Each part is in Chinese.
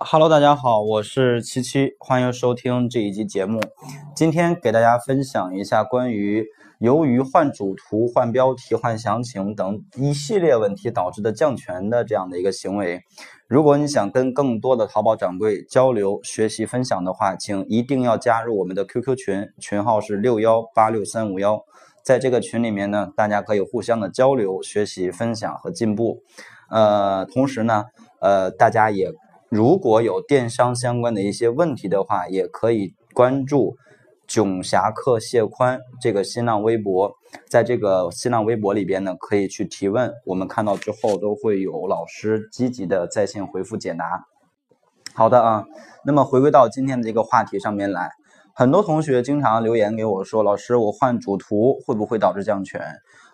Hello，大家好，我是七七，欢迎收听这一集节目。今天给大家分享一下关于由于换主图、换标题、换详情等一系列问题导致的降权的这样的一个行为。如果你想跟更多的淘宝掌柜交流、学习、分享的话，请一定要加入我们的 QQ 群，群号是六幺八六三五幺。在这个群里面呢，大家可以互相的交流、学习、分享和进步。呃，同时呢，呃，大家也。如果有电商相关的一些问题的话，也可以关注“囧侠客谢宽”这个新浪微博，在这个新浪微博里边呢，可以去提问，我们看到之后都会有老师积极的在线回复解答。好的啊，那么回归到今天的这个话题上面来，很多同学经常留言给我说：“老师，我换主图会不会导致降权？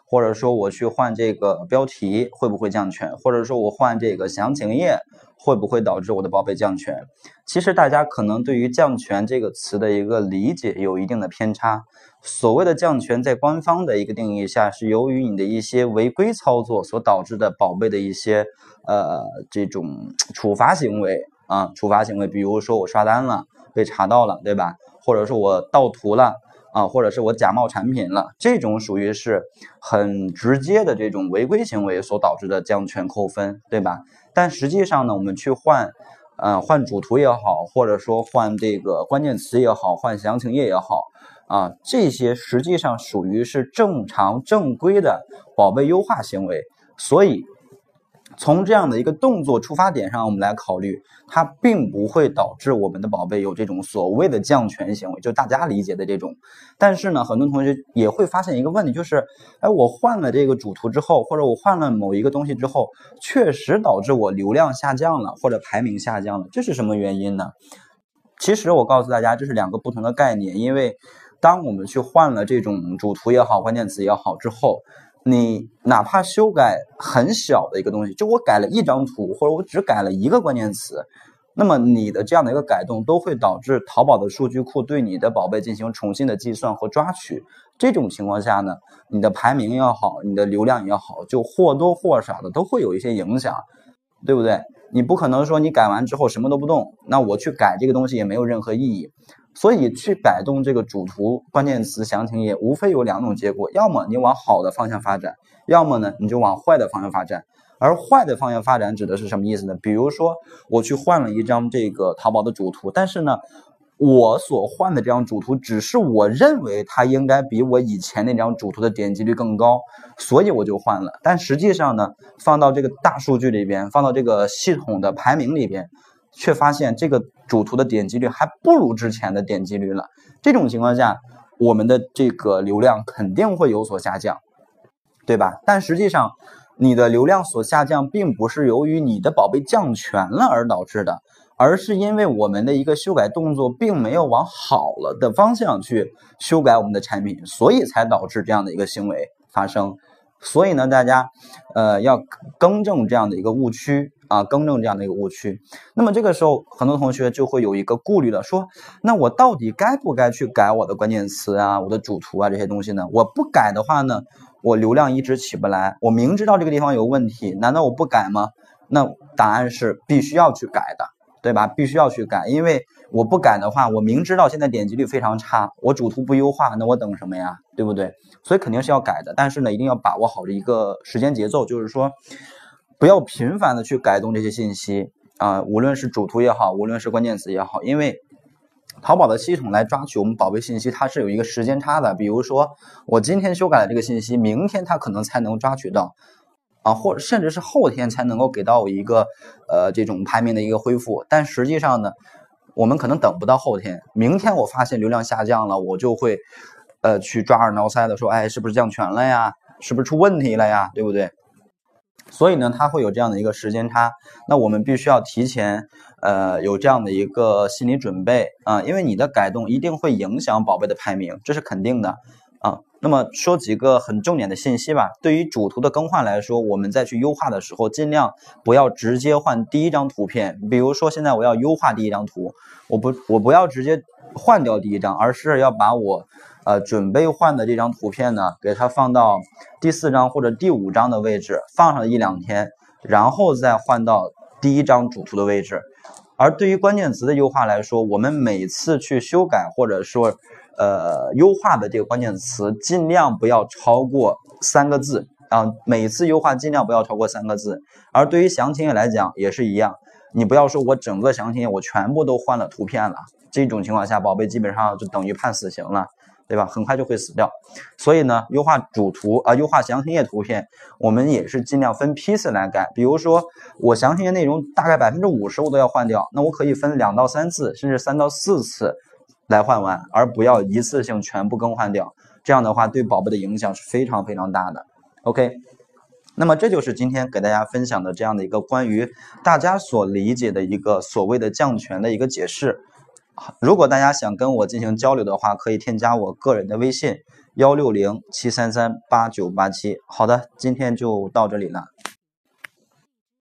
或者说我去换这个标题会不会降权？或者说我换这个详情页？”会不会导致我的宝贝降权？其实大家可能对于“降权”这个词的一个理解有一定的偏差。所谓的降权，在官方的一个定义下，是由于你的一些违规操作所导致的宝贝的一些呃这种处罚行为啊，处罚行为，比如说我刷单了被查到了，对吧？或者说我盗图了啊，或者是我假冒产品了，这种属于是很直接的这种违规行为所导致的降权扣分，对吧？但实际上呢，我们去换，呃，换主图也好，或者说换这个关键词也好，换详情页也好，啊，这些实际上属于是正常正规的宝贝优化行为，所以。从这样的一个动作出发点上，我们来考虑，它并不会导致我们的宝贝有这种所谓的降权行为，就大家理解的这种。但是呢，很多同学也会发现一个问题，就是，哎，我换了这个主图之后，或者我换了某一个东西之后，确实导致我流量下降了，或者排名下降了，这是什么原因呢？其实我告诉大家，这是两个不同的概念，因为当我们去换了这种主图也好，关键词也好之后。你哪怕修改很小的一个东西，就我改了一张图，或者我只改了一个关键词，那么你的这样的一个改动都会导致淘宝的数据库对你的宝贝进行重新的计算和抓取。这种情况下呢，你的排名也好，你的流量也好，就或多或少的都会有一些影响，对不对？你不可能说你改完之后什么都不动，那我去改这个东西也没有任何意义。所以去改动这个主图关键词详情页，无非有两种结果：要么你往好的方向发展，要么呢你就往坏的方向发展。而坏的方向发展指的是什么意思呢？比如说我去换了一张这个淘宝的主图，但是呢，我所换的这张主图只是我认为它应该比我以前那张主图的点击率更高，所以我就换了。但实际上呢，放到这个大数据里边，放到这个系统的排名里边。却发现这个主图的点击率还不如之前的点击率了。这种情况下，我们的这个流量肯定会有所下降，对吧？但实际上，你的流量所下降，并不是由于你的宝贝降权了而导致的，而是因为我们的一个修改动作并没有往好了的方向去修改我们的产品，所以才导致这样的一个行为发生。所以呢，大家，呃，要更正这样的一个误区啊，更正这样的一个误区。那么这个时候，很多同学就会有一个顾虑了，说，那我到底该不该去改我的关键词啊，我的主图啊这些东西呢？我不改的话呢，我流量一直起不来。我明知道这个地方有问题，难道我不改吗？那答案是必须要去改的。对吧？必须要去改，因为我不改的话，我明知道现在点击率非常差，我主图不优化，那我等什么呀？对不对？所以肯定是要改的。但是呢，一定要把握好的一个时间节奏，就是说，不要频繁的去改动这些信息啊，无论是主图也好，无论是关键词也好，因为淘宝的系统来抓取我们宝贝信息，它是有一个时间差的。比如说，我今天修改了这个信息，明天它可能才能抓取到。啊，或甚至是后天才能够给到我一个，呃，这种排名的一个恢复。但实际上呢，我们可能等不到后天，明天我发现流量下降了，我就会，呃，去抓耳挠腮的说，哎，是不是降权了呀？是不是出问题了呀？对不对？所以呢，它会有这样的一个时间差。那我们必须要提前，呃，有这样的一个心理准备啊，因为你的改动一定会影响宝贝的排名，这是肯定的。啊，那么说几个很重点的信息吧。对于主图的更换来说，我们再去优化的时候，尽量不要直接换第一张图片。比如说，现在我要优化第一张图，我不我不要直接换掉第一张，而是要把我呃准备换的这张图片呢，给它放到第四张或者第五张的位置，放上一两天，然后再换到第一张主图的位置。而对于关键词的优化来说，我们每次去修改或者说呃优化的这个关键词，尽量不要超过三个字啊。每次优化尽量不要超过三个字。而对于详情页来讲也是一样，你不要说我整个详情页我全部都换了图片了，这种情况下，宝贝基本上就等于判死刑了。对吧？很快就会死掉，所以呢，优化主图啊，优化详情页图片，我们也是尽量分批次来改。比如说，我详情页内容大概百分之五十我都要换掉，那我可以分两到三次，甚至三到四次来换完，而不要一次性全部更换掉。这样的话，对宝贝的影响是非常非常大的。OK，那么这就是今天给大家分享的这样的一个关于大家所理解的一个所谓的降权的一个解释。如果大家想跟我进行交流的话，可以添加我个人的微信：幺六零七三三八九八七。好的，今天就到这里了。